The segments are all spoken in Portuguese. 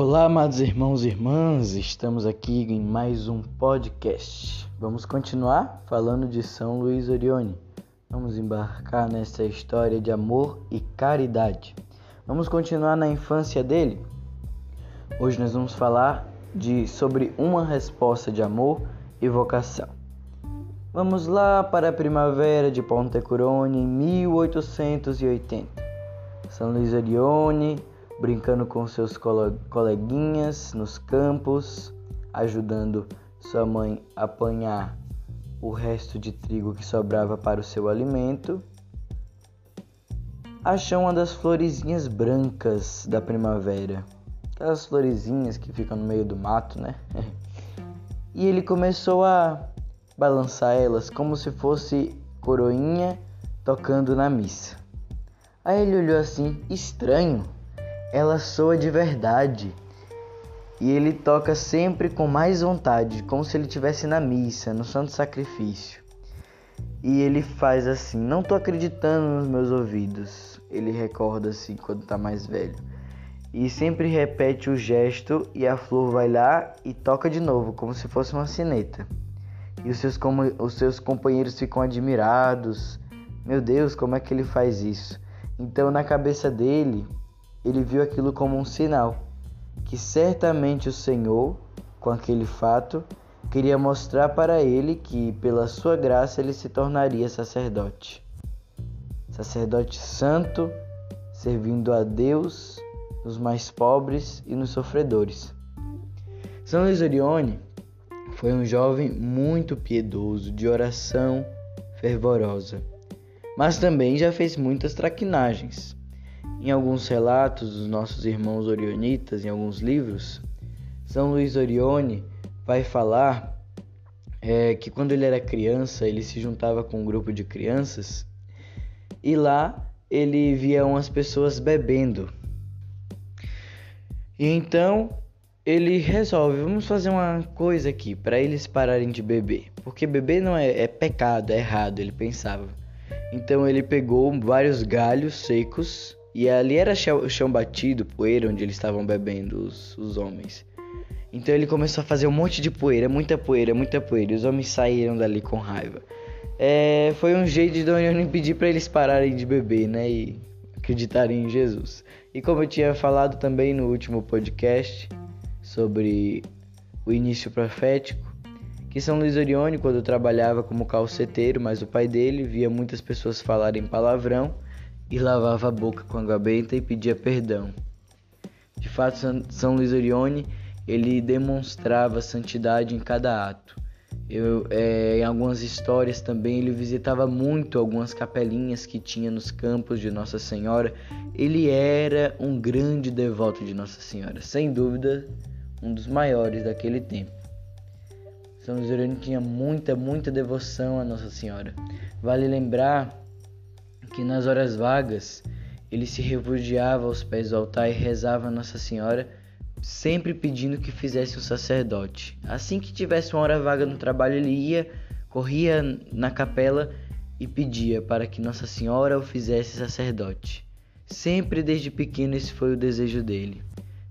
Olá, amados irmãos e irmãs, estamos aqui em mais um podcast. Vamos continuar falando de São Luís Orione. Vamos embarcar nessa história de amor e caridade. Vamos continuar na infância dele. Hoje nós vamos falar de sobre uma resposta de amor e vocação. Vamos lá para a primavera de Pontecurone em 1880. São Luís Orione brincando com seus coleguinhas nos campos, ajudando sua mãe a apanhar o resto de trigo que sobrava para o seu alimento. Achou uma das florezinhas brancas da primavera, aquelas florezinhas que ficam no meio do mato, né? e ele começou a balançar elas como se fosse coroinha tocando na missa. Aí ele olhou assim, estranho ela soa de verdade. E ele toca sempre com mais vontade, como se ele estivesse na missa, no santo sacrifício. E ele faz assim: Não tô acreditando nos meus ouvidos. Ele recorda assim quando tá mais velho. E sempre repete o gesto, e a flor vai lá e toca de novo, como se fosse uma sineta. E os seus, os seus companheiros ficam admirados. Meu Deus, como é que ele faz isso? Então, na cabeça dele, ele viu aquilo como um sinal que certamente o Senhor, com aquele fato, queria mostrar para ele que, pela sua graça, ele se tornaria sacerdote. Sacerdote santo, servindo a Deus, nos mais pobres e nos sofredores. São Luís Orione foi um jovem muito piedoso, de oração fervorosa, mas também já fez muitas traquinagens. Em alguns relatos dos nossos irmãos orionitas, em alguns livros, São Luís Orione vai falar é, que quando ele era criança, ele se juntava com um grupo de crianças e lá ele via umas pessoas bebendo. E então ele resolve, vamos fazer uma coisa aqui para eles pararem de beber, porque beber não é, é pecado, é errado, ele pensava. Então ele pegou vários galhos secos e ali era chão, chão batido, poeira, onde eles estavam bebendo, os, os homens. Então ele começou a fazer um monte de poeira, muita poeira, muita poeira. E os homens saíram dali com raiva. É, foi um jeito de Dona Ione pedir para eles pararem de beber, né? E acreditarem em Jesus. E como eu tinha falado também no último podcast sobre o início profético, que São Luís Orione, quando trabalhava como calceteiro, mas o pai dele via muitas pessoas falarem palavrão e lavava a boca com água benta e pedia perdão. De fato, São Luís Orione ele demonstrava santidade em cada ato. Eu, é, em algumas histórias também ele visitava muito algumas capelinhas que tinha nos campos de Nossa Senhora. Ele era um grande devoto de Nossa Senhora, sem dúvida um dos maiores daquele tempo. São Luís Orione tinha muita, muita devoção a Nossa Senhora. Vale lembrar que nas horas vagas ele se refugiava aos pés do altar e rezava a Nossa Senhora, sempre pedindo que fizesse o sacerdote. Assim que tivesse uma hora vaga no trabalho, ele ia, corria na capela e pedia para que Nossa Senhora o fizesse sacerdote. Sempre desde pequeno esse foi o desejo dele.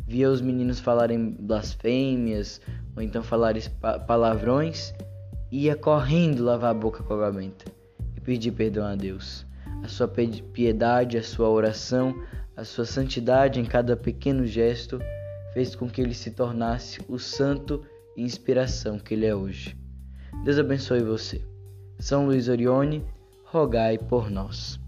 Via os meninos falarem blasfêmias ou então falarem palavrões, ia correndo lavar a boca com a benta e pedir perdão a Deus a sua piedade, a sua oração, a sua santidade em cada pequeno gesto fez com que ele se tornasse o santo e inspiração que ele é hoje. Deus abençoe você. São Luís Orione, rogai por nós.